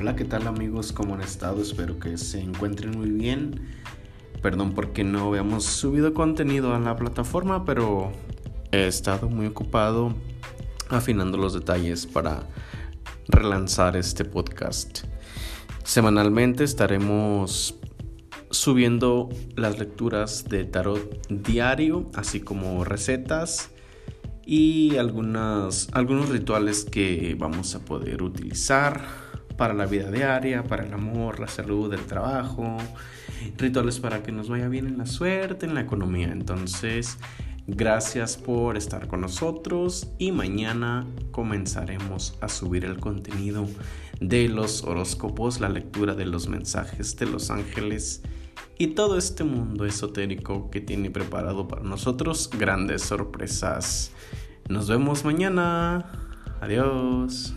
Hola, ¿qué tal amigos? ¿Cómo han estado? Espero que se encuentren muy bien. Perdón porque no habíamos subido contenido a la plataforma, pero he estado muy ocupado afinando los detalles para relanzar este podcast. Semanalmente estaremos subiendo las lecturas de tarot diario, así como recetas y algunas, algunos rituales que vamos a poder utilizar para la vida diaria, para el amor, la salud, el trabajo, rituales para que nos vaya bien en la suerte, en la economía. Entonces, gracias por estar con nosotros y mañana comenzaremos a subir el contenido de los horóscopos, la lectura de los mensajes de los ángeles y todo este mundo esotérico que tiene preparado para nosotros grandes sorpresas. Nos vemos mañana. Adiós.